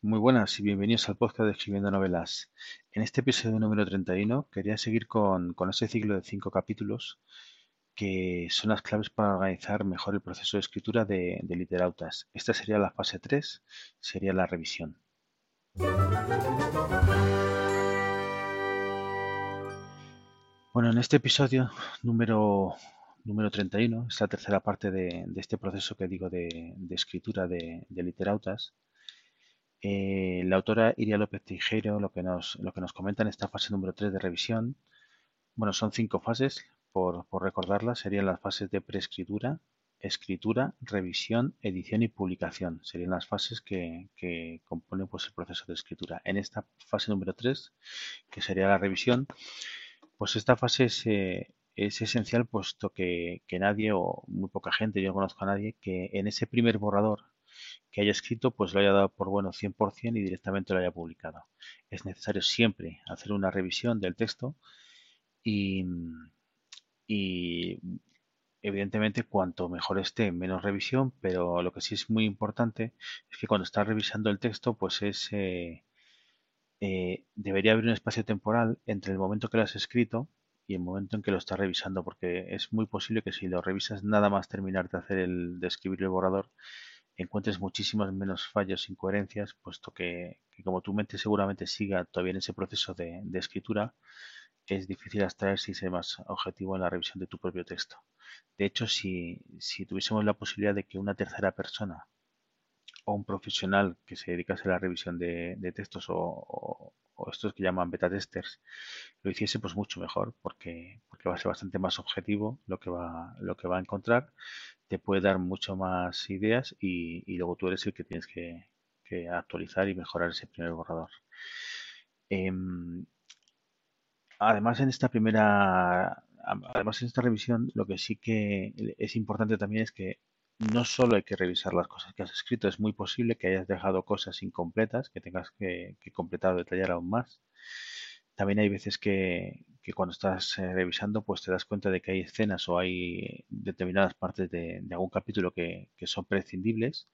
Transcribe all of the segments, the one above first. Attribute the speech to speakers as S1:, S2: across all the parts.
S1: Muy buenas y bienvenidos al podcast de Escribiendo Novelas. En este episodio número 31 quería seguir con, con ese ciclo de cinco capítulos que son las claves para organizar mejor el proceso de escritura de, literautas. Esta sería la fase 3, sería la revisión. Bueno, en este episodio número, número 31, es la tercera parte de, de este proceso que digo de, de escritura de literautas. Eh, la autora Iria López Tijero lo que, nos, lo que nos comenta en esta fase número 3 de revisión, bueno, son cinco fases, por, por recordarlas, serían las fases de preescritura, escritura, revisión, edición y publicación. Serían las fases que, que componen pues, el proceso de escritura. En esta fase número 3, que sería la revisión, pues esta fase es, eh, es esencial puesto que, que nadie o muy poca gente, yo no conozco a nadie, que en ese primer borrador que haya escrito pues lo haya dado por bueno 100% y directamente lo haya publicado. Es necesario siempre hacer una revisión del texto y, y evidentemente cuanto mejor esté, menos revisión, pero lo que sí es muy importante es que cuando estás revisando el texto pues es... Eh, eh, debería haber un espacio temporal entre el momento que lo has escrito y el momento en que lo estás revisando, porque es muy posible que si lo revisas nada más terminar de hacer el de escribir el borrador, encuentres muchísimos menos fallos, incoherencias, puesto que, como tu mente seguramente siga todavía en ese proceso de, escritura, es difícil abstraer si ser más objetivo en la revisión de tu propio texto. De hecho, si, tuviésemos la posibilidad de que una tercera persona o un profesional que se dedicase a la revisión de, textos o, estos que llaman beta testers lo hiciese pues mucho mejor porque, porque va a ser bastante más objetivo lo que va, lo que va a encontrar te puede dar mucho más ideas y, luego tú eres el que tienes que, actualizar y mejorar ese primer borrador. Eh, además, en esta primera, además en esta revisión, lo que sí que es importante también es que no solo hay que revisar las cosas que has escrito, es muy posible que hayas dejado cosas incompletas, que tengas que, que completar o detallar aún más. También hay veces que, que cuando estás eh, revisando, pues te das cuenta de que hay escenas o hay determinadas partes de, de algún capítulo que, que son prescindibles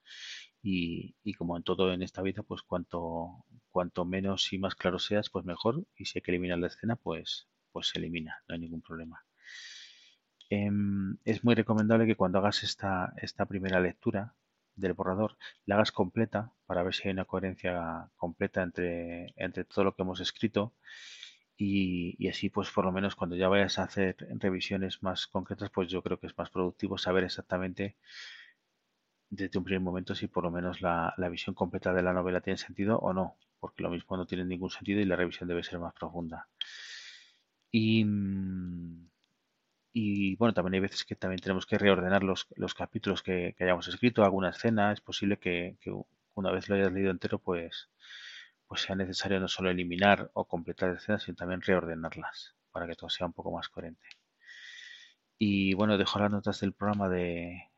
S1: y, y, como en todo en esta vida, pues cuanto, cuanto menos y más claro seas, pues mejor. Y si hay que eliminar la escena, pues, pues se elimina, no hay ningún problema. Eh, es muy recomendable que cuando hagas esta, esta primera lectura, del borrador la hagas completa para ver si hay una coherencia completa entre, entre todo lo que hemos escrito y, y, así pues por lo menos cuando ya vayas a hacer revisiones más concretas pues yo creo que es más productivo saber exactamente desde un primer momento si por lo menos la, la visión completa de la novela tiene sentido o no porque lo mismo no tiene ningún sentido y la revisión debe ser más profunda. Y y bueno, también hay veces que también tenemos que reordenar los, los capítulos que, que, hayamos escrito, alguna escena. Es posible que, una vez lo hayas leído entero, pues, pues sea necesario no solo eliminar o completar escenas, sino también reordenarlas para que todo sea un poco más coherente. Y bueno, dejo las notas del programa de,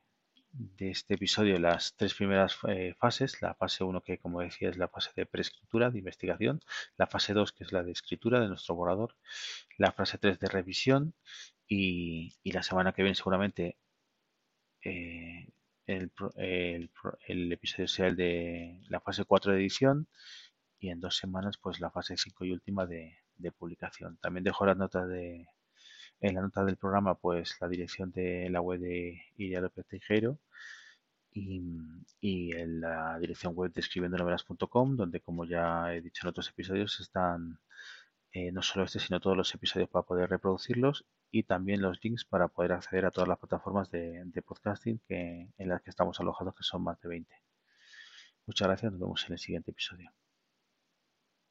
S1: de este episodio las tres primeras eh, fases. La fase 1 que como decía es la fase de preescritura, de investigación. La fase 2 que es la de escritura de nuestro borrador. La fase 3 de revisión y, y la semana que viene seguramente eh, el, el, el, episodio sea el de la fase 4 de edición y en dos semanas pues la fase 5 y última de, publicación. También dejo las notas de en la nota del programa pues la dirección de la web de Iria López Tejero y, y en la dirección web de escribiendonovelas.com donde como ya he dicho en otros episodios están eh, no solo este, sino todos los episodios para poder reproducirlos y también los links para poder acceder a todas las plataformas de, de podcasting que, en las que estamos alojados, que son más de 20. Muchas gracias, nos vemos en el siguiente episodio.